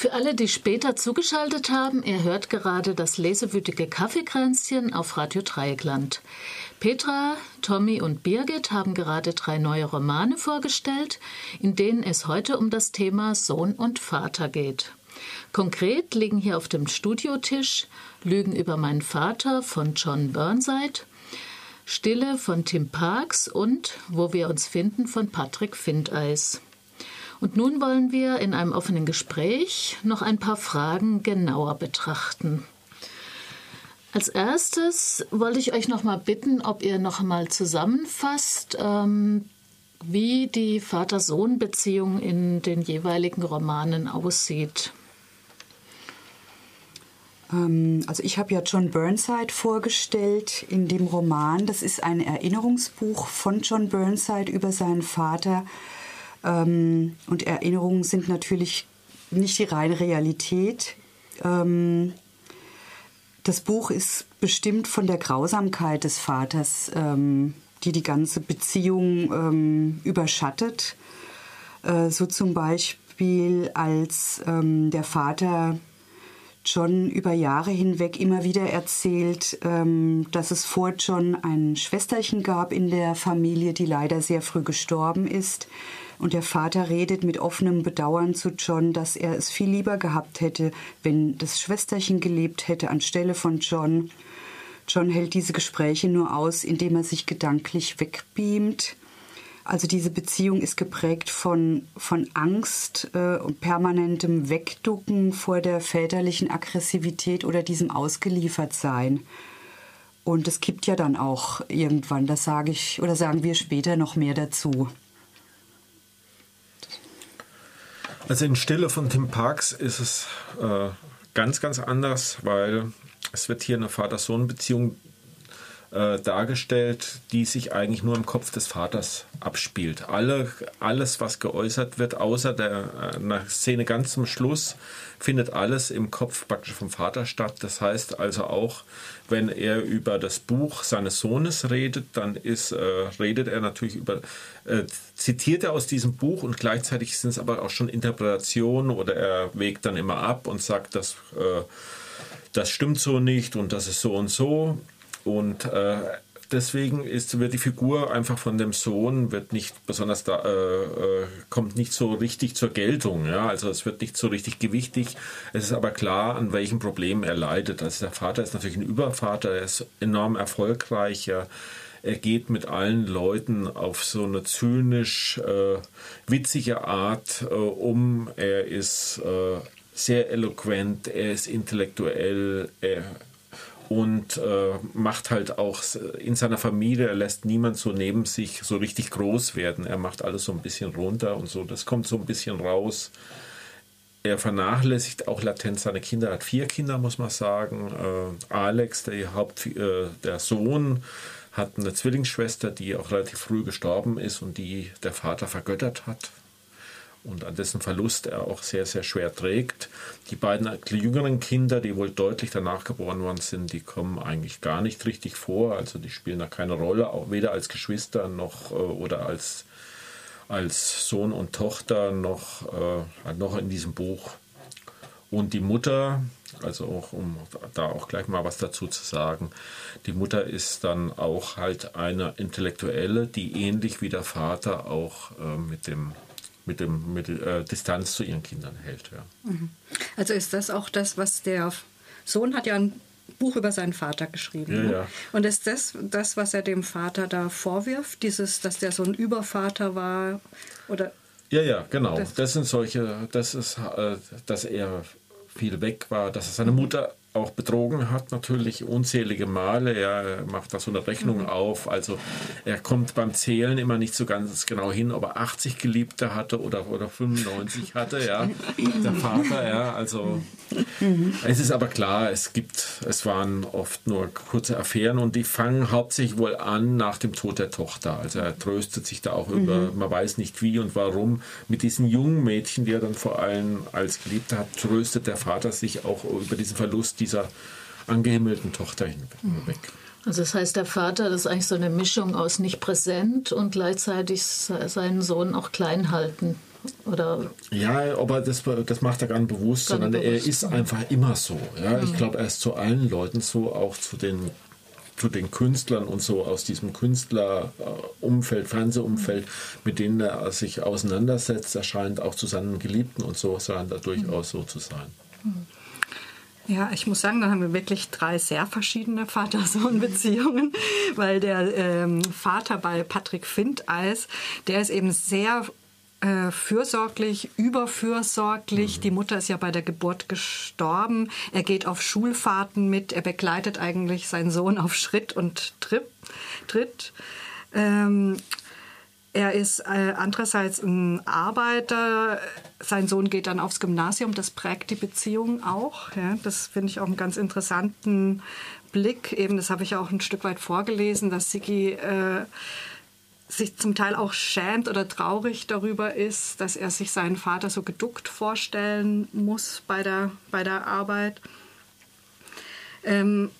Für alle, die später zugeschaltet haben, ihr hört gerade das lesewütige Kaffeekränzchen auf Radio Dreieckland. Petra, Tommy und Birgit haben gerade drei neue Romane vorgestellt, in denen es heute um das Thema Sohn und Vater geht. Konkret liegen hier auf dem Studiotisch Lügen über meinen Vater von John Burnside, Stille von Tim Parks und Wo wir uns finden von Patrick Findeis. Und nun wollen wir in einem offenen Gespräch noch ein paar Fragen genauer betrachten. Als erstes wollte ich euch noch mal bitten, ob ihr noch mal zusammenfasst, ähm, wie die Vater-Sohn-Beziehung in den jeweiligen Romanen aussieht. Ähm, also ich habe ja John Burnside vorgestellt in dem Roman. Das ist ein Erinnerungsbuch von John Burnside über seinen Vater, ähm, und Erinnerungen sind natürlich nicht die reine Realität. Ähm, das Buch ist bestimmt von der Grausamkeit des Vaters, ähm, die die ganze Beziehung ähm, überschattet. Äh, so zum Beispiel, als ähm, der Vater John über Jahre hinweg immer wieder erzählt, ähm, dass es vor John ein Schwesterchen gab in der Familie, die leider sehr früh gestorben ist. Und der Vater redet mit offenem Bedauern zu John, dass er es viel lieber gehabt hätte, wenn das Schwesterchen gelebt hätte anstelle von John. John hält diese Gespräche nur aus, indem er sich gedanklich wegbeamt. Also diese Beziehung ist geprägt von, von Angst äh, und permanentem Wegducken vor der väterlichen Aggressivität oder diesem Ausgeliefertsein. Und es gibt ja dann auch irgendwann, das sage ich oder sagen wir später noch mehr dazu. Also in Stille von Tim Parks ist es äh, ganz, ganz anders, weil es wird hier eine Vater-Sohn-Beziehung äh, dargestellt, die sich eigentlich nur im Kopf des Vaters abspielt. Alle, alles, was geäußert wird, außer der äh, Szene ganz zum Schluss, findet alles im Kopf praktisch vom Vater statt. Das heißt also auch, wenn er über das Buch seines Sohnes redet, dann ist, äh, redet er natürlich über, äh, zitiert er aus diesem Buch und gleichzeitig sind es aber auch schon Interpretationen oder er wägt dann immer ab und sagt, dass äh, das stimmt so nicht und das ist so und so. Und äh, deswegen ist, wird die Figur einfach von dem Sohn wird nicht besonders da, äh, äh, kommt nicht so richtig zur Geltung. Ja? Also es wird nicht so richtig gewichtig. Es ist aber klar, an welchem Problem er leidet. Also der Vater ist natürlich ein Übervater, er ist enorm erfolgreich. Er, er geht mit allen Leuten auf so eine zynisch äh, witzige Art äh, um. Er ist äh, sehr eloquent, er ist intellektuell, er und äh, macht halt auch in seiner Familie, er lässt niemand so neben sich so richtig groß werden. Er macht alles so ein bisschen runter und so. Das kommt so ein bisschen raus. Er vernachlässigt auch latent seine Kinder. Er hat vier Kinder, muss man sagen. Äh, Alex, der, Haupt, äh, der Sohn, hat eine Zwillingsschwester, die auch relativ früh gestorben ist und die der Vater vergöttert hat und an dessen Verlust er auch sehr, sehr schwer trägt. Die beiden jüngeren Kinder, die wohl deutlich danach geboren worden sind, die kommen eigentlich gar nicht richtig vor. Also die spielen da keine Rolle, auch weder als Geschwister noch äh, oder als, als Sohn und Tochter noch, äh, noch in diesem Buch. Und die Mutter, also auch um da auch gleich mal was dazu zu sagen, die Mutter ist dann auch halt eine Intellektuelle, die ähnlich wie der Vater auch äh, mit dem mit, dem, mit äh, Distanz zu ihren Kindern hält. Ja. Mhm. Also ist das auch das, was der Sohn hat ja ein Buch über seinen Vater geschrieben. Ja, ne? ja. Und ist das das, was er dem Vater da vorwirft, dieses, dass der so ein Übervater war? Oder ja, ja, genau. Das, das sind solche, das ist, äh, dass er viel weg war, dass er seine Mutter auch betrogen hat, natürlich unzählige Male. Er macht da so eine Rechnung mhm. auf. Also er kommt beim Zählen immer nicht so ganz genau hin, ob er 80 Geliebte hatte oder, oder 95 hatte, ja. Der Vater, ja. Also mhm. es ist aber klar, es gibt, es waren oft nur kurze Affären und die fangen hauptsächlich wohl an nach dem Tod der Tochter. Also er tröstet sich da auch über, mhm. man weiß nicht wie und warum. Mit diesen jungen Mädchen, die er dann vor allem als Geliebte hat, tröstet der Vater sich auch über diesen Verlust dieser angehimmelten Tochter hinweg. Also das heißt, der Vater ist eigentlich so eine Mischung aus nicht präsent und gleichzeitig seinen Sohn auch klein halten. Oder ja, aber das, das macht er gar nicht bewusst, sondern bewusst. er ist einfach immer so. Ja? Ich glaube, er ist zu allen Leuten so, auch zu den zu den Künstlern und so aus diesem Künstlerumfeld, Fernsehumfeld, mit denen er sich auseinandersetzt, erscheint auch zu seinen Geliebten und so scheint er durchaus so zu sein. Ja, ich muss sagen, da haben wir wirklich drei sehr verschiedene Vater-Sohn-Beziehungen, weil der ähm, Vater bei Patrick Findeis, der ist eben sehr äh, fürsorglich, überfürsorglich. Mhm. Die Mutter ist ja bei der Geburt gestorben. Er geht auf Schulfahrten mit. Er begleitet eigentlich seinen Sohn auf Schritt und Trip, Tritt. Ähm, er ist äh, andererseits ein Arbeiter. Sein Sohn geht dann aufs Gymnasium. Das prägt die Beziehung auch. Das finde ich auch einen ganz interessanten Blick. Eben, das habe ich auch ein Stück weit vorgelesen, dass Sigi äh, sich zum Teil auch schämt oder traurig darüber ist, dass er sich seinen Vater so geduckt vorstellen muss bei der, bei der Arbeit. Ähm,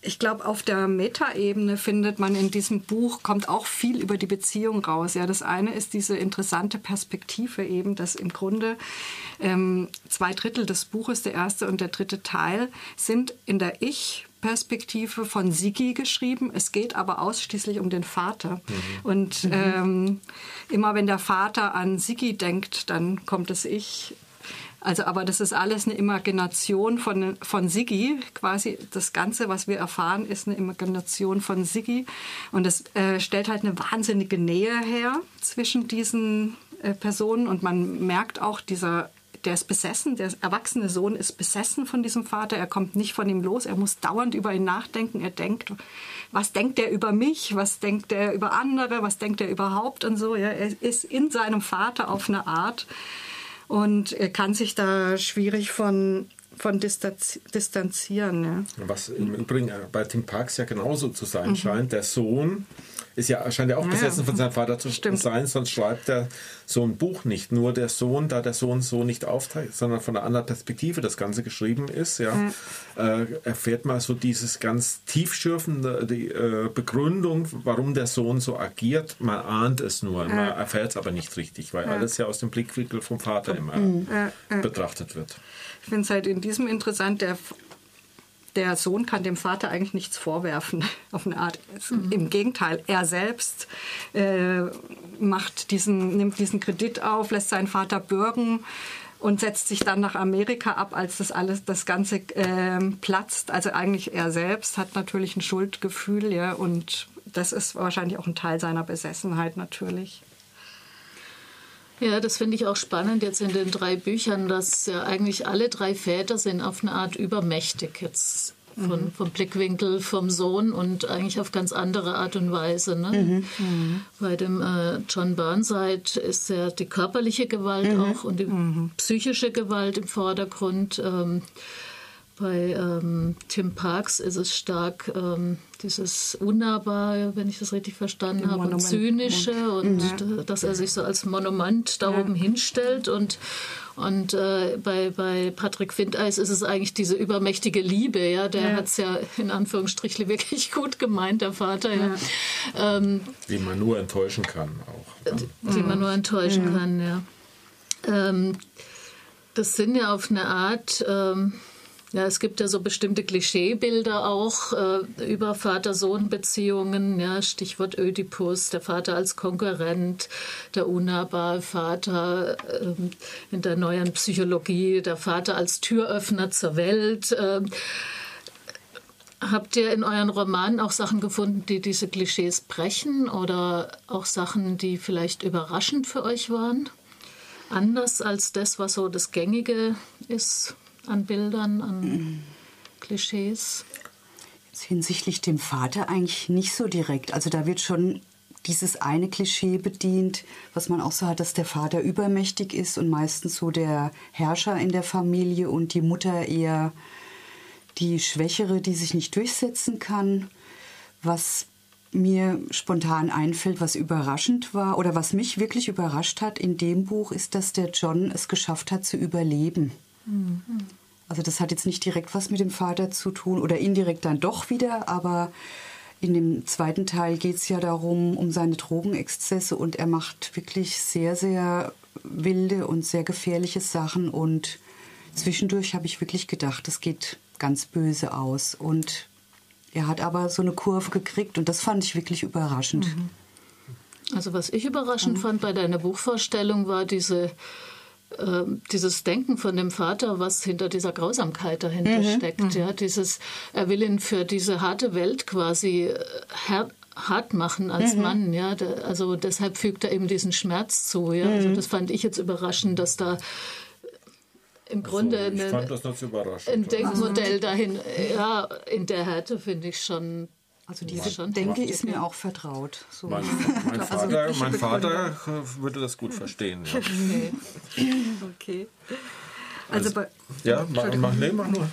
ich glaube, auf der Metaebene findet man in diesem Buch, kommt auch viel über die Beziehung raus. Ja, das eine ist diese interessante Perspektive eben, dass im Grunde ähm, zwei Drittel des Buches, der erste und der dritte Teil, sind in der Ich- Perspektive von Sigi geschrieben. Es geht aber ausschließlich um den Vater. Mhm. Und mhm. ähm, immer wenn der Vater an Sigi denkt, dann kommt das Ich. Also, aber das ist alles eine Imagination von, von Sigi. Quasi das Ganze, was wir erfahren, ist eine Imagination von Sigi. Und das äh, stellt halt eine wahnsinnige Nähe her zwischen diesen äh, Personen. Und man merkt auch dieser der ist besessen, der erwachsene Sohn ist besessen von diesem Vater, er kommt nicht von ihm los, er muss dauernd über ihn nachdenken, er denkt, was denkt er über mich, was denkt er über andere, was denkt er überhaupt und so. Ja, er ist in seinem Vater auf eine Art und er kann sich da schwierig von von distanzieren. Ja. Was im Übrigen bei Tim Parks ja genauso zu sein mhm. scheint. Der Sohn ist ja, scheint ja auch besessen von seinem Vater zu Stimmt. sein, sonst schreibt der so ein Buch nicht. Nur der Sohn, da der Sohn so nicht aufteilt, sondern von einer anderen Perspektive das Ganze geschrieben ist, ja, ja. Äh, erfährt man so dieses ganz tiefschürfende, die äh, Begründung, warum der Sohn so agiert. Man ahnt es nur, ja. man erfährt es aber nicht richtig, weil alles ja aus dem Blickwinkel vom Vater immer betrachtet wird. Ich finde es halt in diesem interessant, der der Sohn kann dem Vater eigentlich nichts vorwerfen, auf eine Art. Mhm. Im Gegenteil, er selbst äh, macht diesen, nimmt diesen Kredit auf, lässt seinen Vater bürgen und setzt sich dann nach Amerika ab, als das alles, das Ganze äh, platzt. Also eigentlich er selbst hat natürlich ein Schuldgefühl, ja, und das ist wahrscheinlich auch ein Teil seiner Besessenheit natürlich. Ja, das finde ich auch spannend jetzt in den drei Büchern, dass ja eigentlich alle drei Väter sind auf eine Art übermächtig jetzt von, mhm. vom Blickwinkel vom Sohn und eigentlich auf ganz andere Art und Weise. Ne? Mhm. Mhm. Bei dem äh, John Burnside ist ja die körperliche Gewalt mhm. auch und die mhm. psychische Gewalt im Vordergrund. Ähm, bei ähm, Tim Parks ist es stark ähm, dieses Unnahbare, wenn ich das richtig verstanden habe, und Zynische und ja. dass er sich so als Monument da ja. oben hinstellt und und äh, bei, bei Patrick Findeis ist es eigentlich diese übermächtige Liebe, ja. Der ja. hat es ja in Anführungsstrichen wirklich gut gemeint, der Vater, ja. ja. Ähm, die man nur enttäuschen kann auch. Ne? Die man nur enttäuschen kann, ja. Ähm, das sind ja auf eine Art. Ja, es gibt ja so bestimmte Klischeebilder auch äh, über Vater-Sohn-Beziehungen. Ja, Stichwort Ödipus, der Vater als Konkurrent, der unnahbare Vater äh, in der neuen Psychologie, der Vater als Türöffner zur Welt. Äh, Habt ihr in euren Romanen auch Sachen gefunden, die diese Klischees brechen oder auch Sachen, die vielleicht überraschend für euch waren? Anders als das, was so das Gängige ist? An Bildern, an. Klischees? Jetzt hinsichtlich dem Vater eigentlich nicht so direkt. Also da wird schon dieses eine Klischee bedient, was man auch so hat, dass der Vater übermächtig ist und meistens so der Herrscher in der Familie und die Mutter eher die Schwächere, die sich nicht durchsetzen kann. Was mir spontan einfällt, was überraschend war oder was mich wirklich überrascht hat in dem Buch, ist, dass der John es geschafft hat zu überleben. Mhm. Also das hat jetzt nicht direkt was mit dem Vater zu tun oder indirekt dann doch wieder, aber in dem zweiten Teil geht es ja darum, um seine Drogenexzesse und er macht wirklich sehr, sehr wilde und sehr gefährliche Sachen und zwischendurch habe ich wirklich gedacht, das geht ganz böse aus und er hat aber so eine Kurve gekriegt und das fand ich wirklich überraschend. Mhm. Also was ich überraschend mhm. fand bei deiner Buchvorstellung war diese äh, dieses Denken von dem Vater, was hinter dieser Grausamkeit dahinter mhm. steckt. Mhm. Ja, dieses, er will ihn für diese harte Welt quasi äh, hart, hart machen als mhm. Mann. Ja, also deshalb fügt er eben diesen Schmerz zu. Ja, also mhm. das fand ich jetzt überraschend, dass da im Grunde also, eine, ein Denkmodell dahin, ja, in der Härte finde ich schon also diese schon Denke ist mir auch vertraut. So. Mein, mein, also Vater, also mein Vater würde das gut verstehen. Ja. Okay. okay. Also, also bei, ja, mach, mach, nee, mach nur.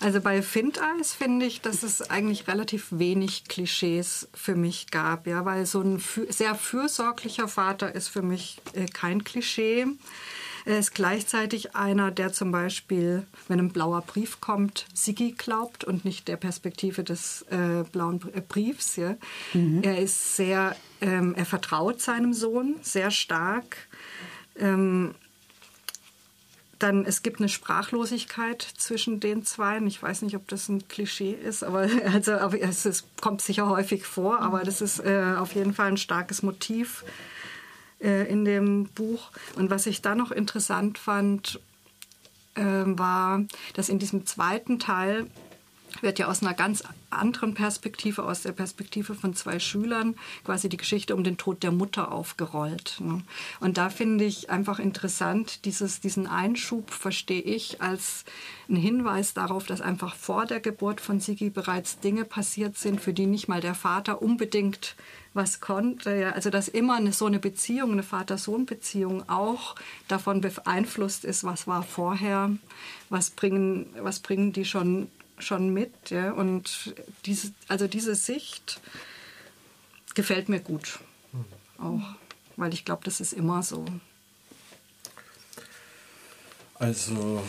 Also bei Findeis finde ich, dass es eigentlich relativ wenig Klischees für mich gab, ja, weil so ein sehr fürsorglicher Vater ist für mich äh, kein Klischee. Er ist gleichzeitig einer, der zum Beispiel, wenn ein blauer Brief kommt, Sigi glaubt und nicht der Perspektive des äh, blauen äh, Briefs. Ja. Mhm. Er ist sehr, ähm, er vertraut seinem Sohn sehr stark. Ähm, dann, es gibt eine Sprachlosigkeit zwischen den zwei. Ich weiß nicht, ob das ein Klischee ist, aber also, es kommt sicher häufig vor, aber das ist äh, auf jeden Fall ein starkes Motiv äh, in dem Buch. Und was ich da noch interessant fand, äh, war, dass in diesem zweiten Teil wird ja aus einer ganz anderen Perspektive, aus der Perspektive von zwei Schülern, quasi die Geschichte um den Tod der Mutter aufgerollt. Ne? Und da finde ich einfach interessant, dieses, diesen Einschub verstehe ich als einen Hinweis darauf, dass einfach vor der Geburt von Sigi bereits Dinge passiert sind, für die nicht mal der Vater unbedingt was konnte. Also dass immer eine, so eine Beziehung, eine Vater-Sohn-Beziehung auch davon beeinflusst ist, was war vorher, was bringen, was bringen die schon, schon mit. Ja? Und diese, also diese Sicht gefällt mir gut. Auch, weil ich glaube, das ist immer so. Also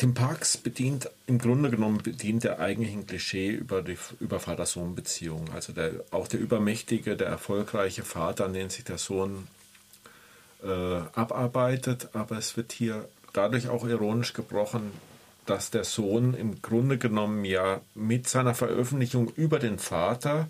Tim Parks bedient, im Grunde genommen bedient er eigentlich ein Klischee über die über Vater-Sohn-Beziehung. Also der, auch der übermächtige, der erfolgreiche Vater, an den sich der Sohn äh, abarbeitet, aber es wird hier dadurch auch ironisch gebrochen, dass der Sohn im Grunde genommen ja mit seiner Veröffentlichung über den Vater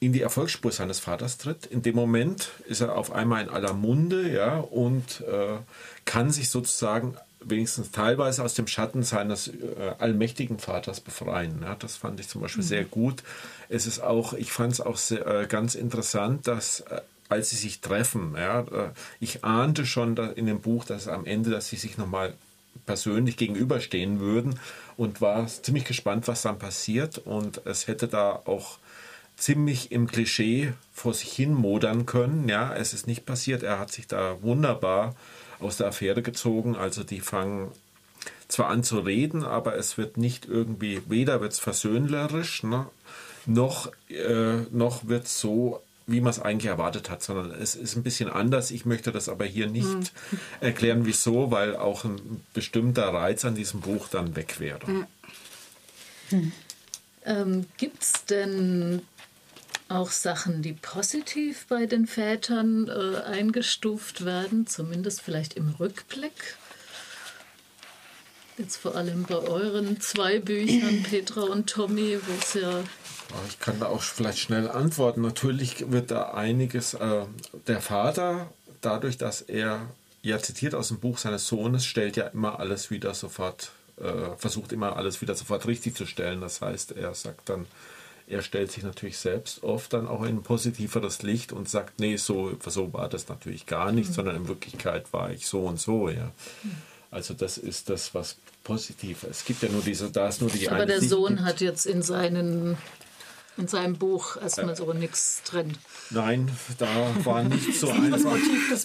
in die Erfolgsspur seines Vaters tritt. In dem Moment ist er auf einmal in aller Munde ja, und äh, kann sich sozusagen wenigstens teilweise aus dem Schatten seines äh, allmächtigen Vaters befreien. Ja, das fand ich zum Beispiel mhm. sehr gut. Es ist auch, ich fand es auch sehr, äh, ganz interessant, dass äh, als sie sich treffen, ja, äh, ich ahnte schon in dem Buch, dass am Ende, dass sie sich nochmal persönlich gegenüberstehen würden und war ziemlich gespannt, was dann passiert. Und es hätte da auch ziemlich im Klischee vor sich hin modern können. Ja, es ist nicht passiert. Er hat sich da wunderbar aus der Affäre gezogen. Also die fangen zwar an zu reden, aber es wird nicht irgendwie, weder wird es versöhnlerisch, ne, noch, äh, noch wird es so, wie man es eigentlich erwartet hat, sondern es ist ein bisschen anders. Ich möchte das aber hier nicht mhm. erklären, wieso, weil auch ein bestimmter Reiz an diesem Buch dann weg wäre. Mhm. Ähm, Gibt es denn auch Sachen, die positiv bei den Vätern äh, eingestuft werden, zumindest vielleicht im Rückblick. Jetzt vor allem bei euren zwei Büchern, Petra und Tommy, wo es ja. Ich kann da auch vielleicht schnell antworten. Natürlich wird da einiges. Äh, der Vater, dadurch, dass er ja zitiert aus dem Buch seines Sohnes, stellt ja immer alles wieder sofort, äh, versucht immer alles wieder sofort richtig zu stellen. Das heißt, er sagt dann, er stellt sich natürlich selbst oft dann auch in ein positiveres Licht und sagt, nee, so, so war das natürlich gar nicht, mhm. sondern in Wirklichkeit war ich so und so, ja. Mhm. Also das ist das, was positiv ist. Es gibt ja nur diese, da ist nur die Aber der Sohn hat jetzt in seinen in seinem Buch erstmal äh, so nichts drin. Nein, da war nicht so einfach.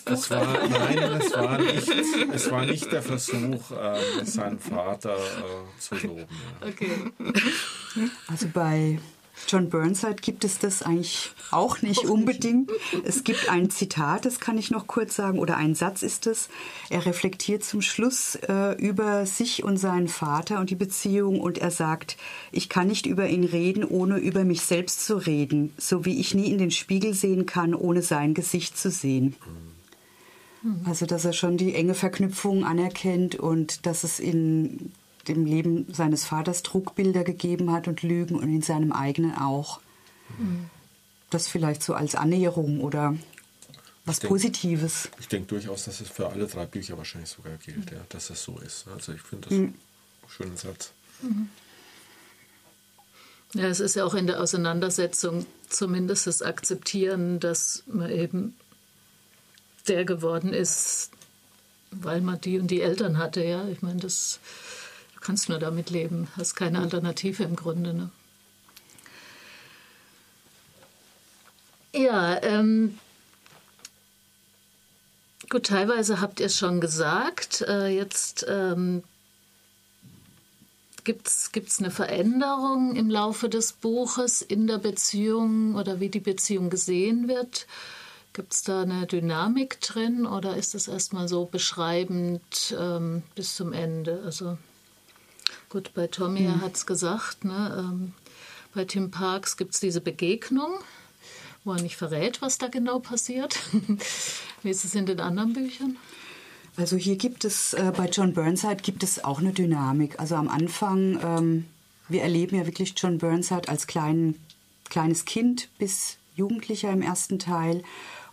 Es war, nein, es war nicht, es war nicht der Versuch, äh, seinen Vater äh, zu loben. Ja. Okay. Also bei John Burnside gibt es das eigentlich auch nicht unbedingt. Es gibt ein Zitat, das kann ich noch kurz sagen, oder ein Satz ist es. Er reflektiert zum Schluss äh, über sich und seinen Vater und die Beziehung und er sagt, ich kann nicht über ihn reden, ohne über mich selbst zu reden, so wie ich nie in den Spiegel sehen kann, ohne sein Gesicht zu sehen. Also, dass er schon die enge Verknüpfung anerkennt und dass es in dem Leben seines Vaters Trugbilder gegeben hat und Lügen und in seinem eigenen auch. Mhm. Das vielleicht so als Annäherung oder was ich Positives. ich denke durchaus, dass es für alle drei Bücher wahrscheinlich sogar gilt, mhm. ja, dass das so ist. Also ich finde das mhm. einen schönen Satz. Mhm. Ja, es ist ja auch in der Auseinandersetzung zumindest das Akzeptieren, dass man eben der geworden ist, weil man die und die Eltern hatte. Ja, ich meine, das kannst nur damit leben, hast keine Alternative im Grunde. Ne? Ja, ähm, gut, teilweise habt ihr es schon gesagt. Äh, jetzt ähm, gibt es eine Veränderung im Laufe des Buches in der Beziehung oder wie die Beziehung gesehen wird. Gibt es da eine Dynamik drin oder ist es erstmal so beschreibend ähm, bis zum Ende? Also Gut, bei Tommy, er hm. hat es gesagt, ne, ähm, bei Tim Parks gibt es diese Begegnung, wo er nicht verrät, was da genau passiert. Wie ist es in den anderen Büchern? Also hier gibt es, äh, bei John Burnside gibt es auch eine Dynamik. Also am Anfang, ähm, wir erleben ja wirklich John Burnside als klein, kleines Kind bis Jugendlicher im ersten Teil.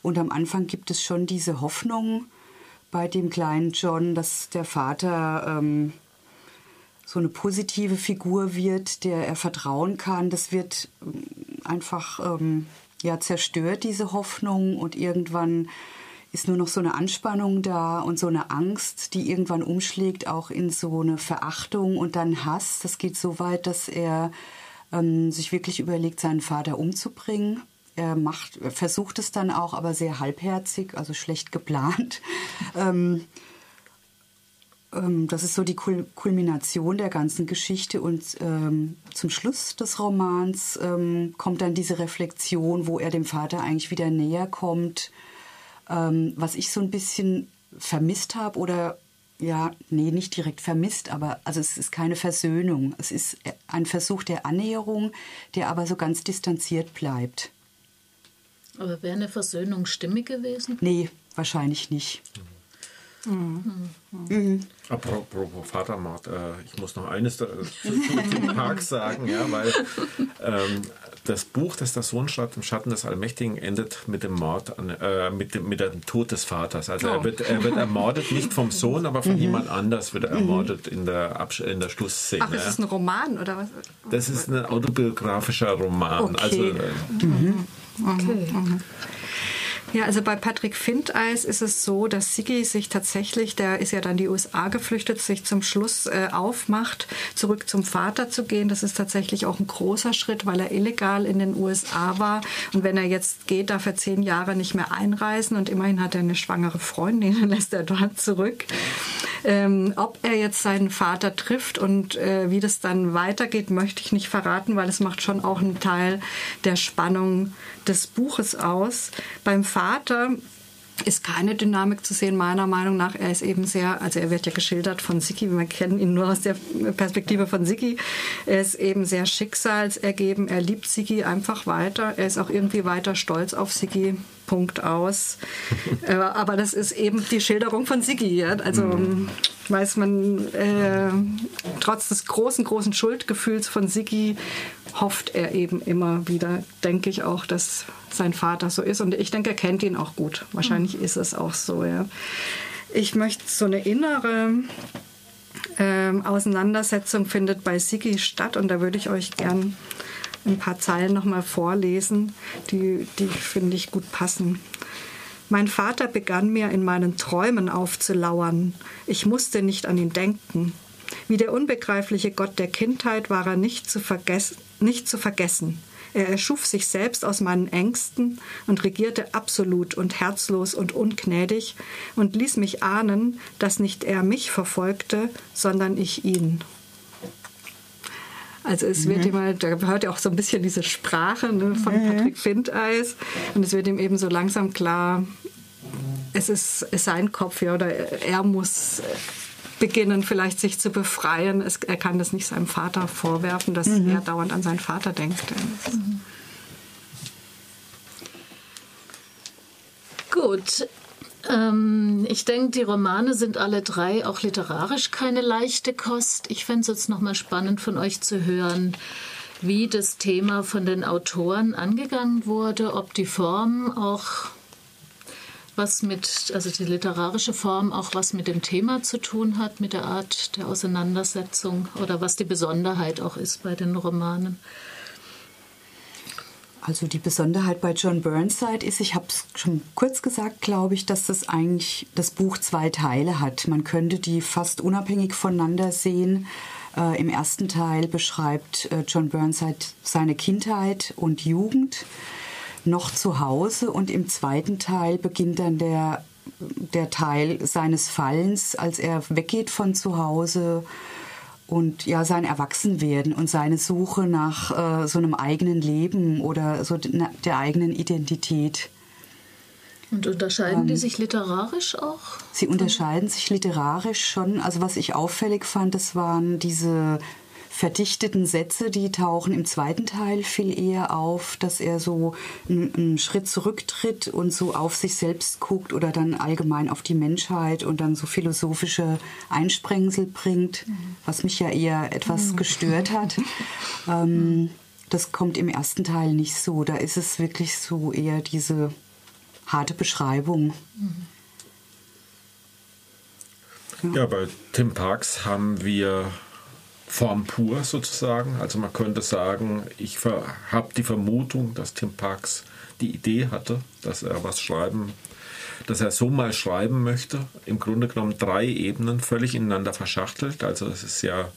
Und am Anfang gibt es schon diese Hoffnung bei dem kleinen John, dass der Vater ähm, so eine positive Figur wird, der er vertrauen kann. Das wird ähm, einfach ähm, ja, zerstört, diese Hoffnung. Und irgendwann ist nur noch so eine Anspannung da und so eine Angst, die irgendwann umschlägt auch in so eine Verachtung und dann Hass. Das geht so weit, dass er ähm, sich wirklich überlegt, seinen Vater umzubringen. Er macht, versucht es dann auch, aber sehr halbherzig, also schlecht geplant. ähm, das ist so die Kulmination der ganzen Geschichte und ähm, zum Schluss des Romans ähm, kommt dann diese Reflexion, wo er dem Vater eigentlich wieder näher kommt, ähm, was ich so ein bisschen vermisst habe oder ja, nee, nicht direkt vermisst, aber also es ist keine Versöhnung. Es ist ein Versuch der Annäherung, der aber so ganz distanziert bleibt. Aber wäre eine Versöhnung stimmig gewesen? Nee, wahrscheinlich nicht. Mhm. Mhm. Mhm. Apropos Vatermord, äh, ich muss noch eines zu, zu, Park sagen, ja, weil ähm, das Buch, das der Sohn schreibt, im Schatten des Allmächtigen, endet mit dem Mord, an, äh, mit, dem, mit dem Tod des Vaters. Also oh. er, wird, er wird ermordet, nicht vom Sohn, aber von mhm. jemand anders wird er mhm. ermordet in der, Absch in der Schlussszene. Ach, ist das ein Roman oder was? Das ist ein autobiografischer Roman. Okay. Also, äh, mhm. Okay. Ja, also bei Patrick Findeis ist es so, dass Sigi sich tatsächlich, der ist ja dann die USA geflüchtet, sich zum Schluss äh, aufmacht, zurück zum Vater zu gehen. Das ist tatsächlich auch ein großer Schritt, weil er illegal in den USA war. Und wenn er jetzt geht, darf er zehn Jahre nicht mehr einreisen. Und immerhin hat er eine schwangere Freundin, dann lässt er dort zurück. Ähm, ob er jetzt seinen Vater trifft und äh, wie das dann weitergeht, möchte ich nicht verraten, weil es macht schon auch einen Teil der Spannung des Buches aus. Beim ist keine Dynamik zu sehen, meiner Meinung nach. Er ist eben sehr, also er wird ja geschildert von Siki, wir kennen ihn nur aus der Perspektive von Siki. Er ist eben sehr schicksalsergeben, er liebt Siki einfach weiter. Er ist auch irgendwie weiter stolz auf Siki. Punkt aus. Äh, aber das ist eben die Schilderung von Sigi. Ja? Also mhm. weiß man, äh, trotz des großen, großen Schuldgefühls von Sigi hofft er eben immer wieder, denke ich auch, dass sein Vater so ist. Und ich denke, er kennt ihn auch gut. Wahrscheinlich mhm. ist es auch so. Ja. Ich möchte so eine innere ähm, Auseinandersetzung findet bei Sigi statt und da würde ich euch gern ein paar Zeilen nochmal vorlesen, die, die finde ich gut passen. Mein Vater begann mir in meinen Träumen aufzulauern. Ich musste nicht an ihn denken. Wie der unbegreifliche Gott der Kindheit war er nicht zu, nicht zu vergessen. Er erschuf sich selbst aus meinen Ängsten und regierte absolut und herzlos und ungnädig und ließ mich ahnen, dass nicht er mich verfolgte, sondern ich ihn. Also es mhm. wird immer, da hört ja auch so ein bisschen diese Sprache ne, von mhm. Patrick Findeis und es wird ihm eben so langsam klar, es ist, ist sein Kopf ja, oder er muss beginnen, vielleicht sich zu befreien. Es, er kann das nicht seinem Vater vorwerfen, dass mhm. er dauernd an seinen Vater denkt. Mhm. Gut. Ähm, ich denke, die Romane sind alle drei auch literarisch keine leichte Kost. Ich fände es jetzt nochmal spannend von euch zu hören, wie das Thema von den Autoren angegangen wurde, ob die Form auch was mit, also die literarische Form auch was mit dem Thema zu tun hat, mit der Art der Auseinandersetzung oder was die Besonderheit auch ist bei den Romanen. Also die Besonderheit bei John Burnside ist, ich habe es schon kurz gesagt, glaube ich, dass das eigentlich das Buch zwei Teile hat. Man könnte die fast unabhängig voneinander sehen. Äh, Im ersten Teil beschreibt äh, John Burnside seine Kindheit und Jugend noch zu Hause und im zweiten Teil beginnt dann der, der Teil seines Fallens, als er weggeht von zu Hause und ja sein Erwachsenwerden und seine Suche nach äh, so einem eigenen Leben oder so der eigenen Identität. Und unterscheiden ähm, die sich literarisch auch? Sie unterscheiden sich literarisch schon. Also was ich auffällig fand, das waren diese verdichteten Sätze, die tauchen im zweiten Teil viel eher auf, dass er so einen, einen, Schritt zurücktritt und so auf sich selbst guckt oder dann allgemein auf die Menschheit und dann so philosophische Einsprengsel bringt, mhm. was mich ja eher etwas mhm. gestört hat. ähm, das kommt im ersten Teil nicht so. Da ist es wirklich so eher diese harte Beschreibung. Mhm. Ja, bei Tim Parks haben wir Form pur sozusagen. Also man könnte sagen, ich habe die Vermutung, dass Tim Parks die Idee hatte, dass er was schreiben, dass er so mal schreiben möchte. Im Grunde genommen drei Ebenen völlig ineinander verschachtelt. Also es ist ja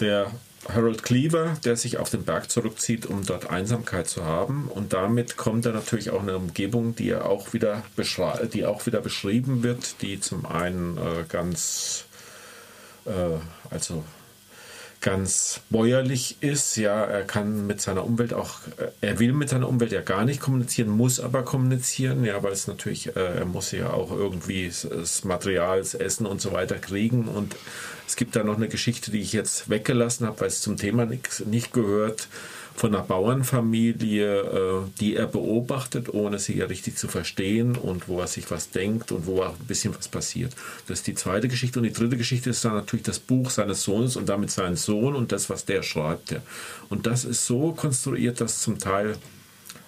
der Harold Cleaver, der sich auf den Berg zurückzieht, um dort Einsamkeit zu haben. Und damit kommt er natürlich auch in eine Umgebung, die er auch wieder, die auch wieder beschrieben wird, die zum einen äh, ganz also ganz bäuerlich ist. Ja, er kann mit seiner Umwelt auch, äh, er will mit seiner Umwelt ja gar nicht kommunizieren, muss aber kommunizieren, ja, weil es natürlich, äh, er muss ja auch irgendwie das Material, das Essen und so weiter kriegen. Und es gibt da noch eine Geschichte, die ich jetzt weggelassen habe, weil es zum Thema nicht, nicht gehört von einer Bauernfamilie, äh, die er beobachtet, ohne sie ja richtig zu verstehen und wo er sich was denkt und wo auch ein bisschen was passiert. Das ist die zweite Geschichte. Und die dritte Geschichte ist dann natürlich das Buch seines Sohnes und damit sein Sohn und das, was der schreibt. Und das ist so konstruiert, dass zum Teil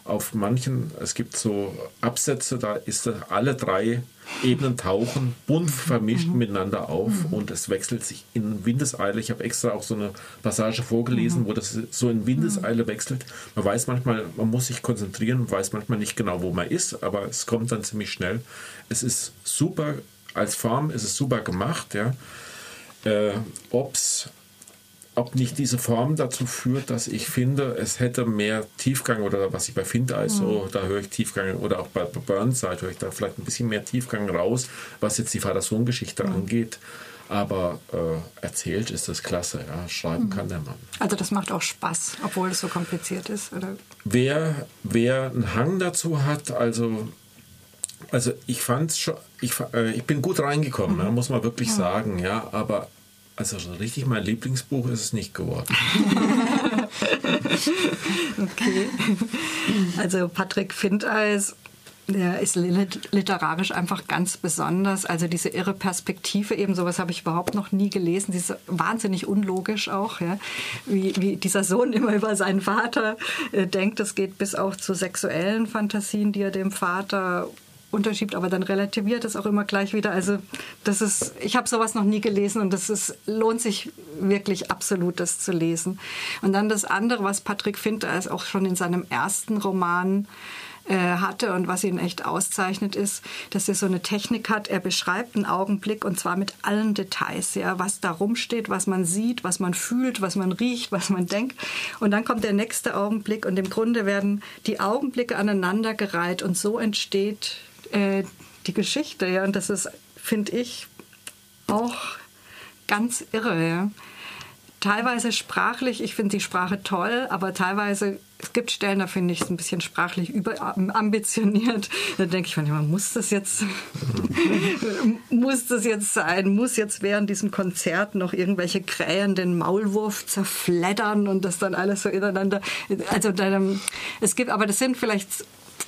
auf manchen, es gibt so Absätze, da ist alle drei Ebenen tauchen bunt vermischt mhm. miteinander auf mhm. und es wechselt sich in Windeseile. Ich habe extra auch so eine Passage vorgelesen, mhm. wo das so in Windeseile mhm. wechselt. Man weiß manchmal, man muss sich konzentrieren, weiß manchmal nicht genau, wo man ist, aber es kommt dann ziemlich schnell. Es ist super, als Form ist es super gemacht, ja. Äh, Ob es ob nicht diese Form dazu führt, dass ich finde, es hätte mehr Tiefgang oder was ich bei Findeis mhm. so, da höre ich Tiefgang oder auch bei Burnside höre ich da vielleicht ein bisschen mehr Tiefgang raus, was jetzt die Vater-Sohn-Geschichte mhm. angeht. Aber äh, erzählt ist das klasse, ja. schreiben mhm. kann der Mann. Also das macht auch Spaß, obwohl es so kompliziert ist, oder? Wer, wer einen Hang dazu hat, also also ich fand schon, ich, äh, ich bin gut reingekommen, mhm. ja, muss man wirklich ja. sagen, ja, aber also so richtig mein Lieblingsbuch ist es nicht geworden. okay. Also Patrick Findeis, der ist literarisch einfach ganz besonders. Also diese irre Perspektive, eben sowas habe ich überhaupt noch nie gelesen. Sie ist wahnsinnig unlogisch auch, ja? wie, wie dieser Sohn immer über seinen Vater äh, denkt. Das geht bis auch zu sexuellen Fantasien, die er dem Vater unterschiebt, aber dann relativiert es auch immer gleich wieder. Also das ist, ich habe sowas noch nie gelesen und das ist, lohnt sich wirklich absolut, das zu lesen. Und dann das andere, was Patrick Finter auch schon in seinem ersten Roman äh, hatte und was ihn echt auszeichnet, ist, dass er so eine Technik hat. Er beschreibt einen Augenblick und zwar mit allen Details, ja, was da rumsteht, was man sieht, was man fühlt, was man riecht, was man denkt. Und dann kommt der nächste Augenblick und im Grunde werden die Augenblicke aneinandergereiht und so entsteht äh, die Geschichte. Ja? Und das ist, finde ich, auch ganz irre. Ja? teilweise sprachlich, ich finde die Sprache toll, aber teilweise, es gibt Stellen, da finde ich es ein bisschen sprachlich überambitioniert. Da denke ich manchmal, muss das jetzt, muss das jetzt sein? Muss jetzt während diesem Konzert noch irgendwelche Krähen den Maulwurf zerfleddern und das dann alles so ineinander? Also, es gibt, aber das sind vielleicht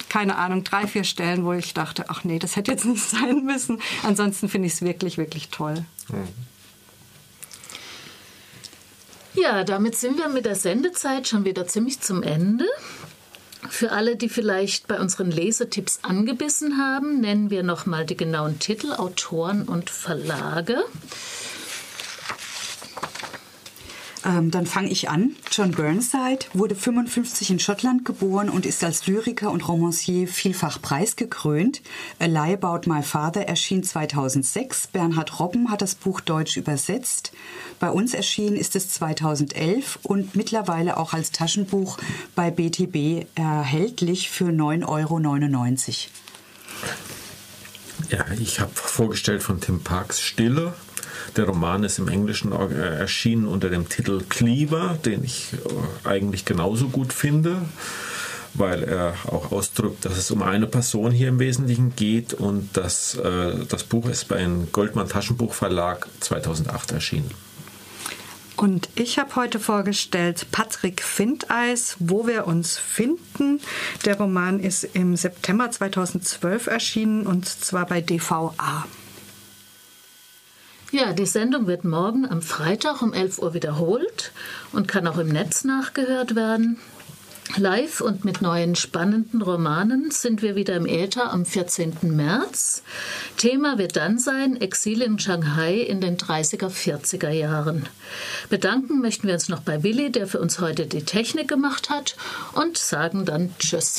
keine Ahnung, drei, vier Stellen, wo ich dachte, ach nee, das hätte jetzt nicht sein müssen. Ansonsten finde ich es wirklich, wirklich toll. Ja, damit sind wir mit der Sendezeit schon wieder ziemlich zum Ende. Für alle, die vielleicht bei unseren Lesetipps angebissen haben, nennen wir nochmal die genauen Titel, Autoren und Verlage. Ähm, dann fange ich an. John Burnside wurde 55 in Schottland geboren und ist als Lyriker und Romancier vielfach preisgekrönt. A Lie About My Father erschien 2006. Bernhard Robben hat das Buch deutsch übersetzt. Bei uns erschienen ist es 2011 und mittlerweile auch als Taschenbuch bei BTB erhältlich für 9,99 Euro. Ja, ich habe vorgestellt von Tim Parks Stille der Roman ist im Englischen äh, erschienen unter dem Titel Cleaver, den ich äh, eigentlich genauso gut finde, weil er auch ausdrückt, dass es um eine Person hier im Wesentlichen geht und das, äh, das Buch ist beim Goldmann Taschenbuchverlag 2008 erschienen. Und ich habe heute vorgestellt Patrick Findeis, Wo wir uns finden. Der Roman ist im September 2012 erschienen und zwar bei DVA. Ja, die Sendung wird morgen am Freitag um 11 Uhr wiederholt und kann auch im Netz nachgehört werden. Live und mit neuen spannenden Romanen sind wir wieder im Äther am 14. März. Thema wird dann sein Exil in Shanghai in den 30er, 40er Jahren. Bedanken möchten wir uns noch bei Willi, der für uns heute die Technik gemacht hat und sagen dann Tschüss.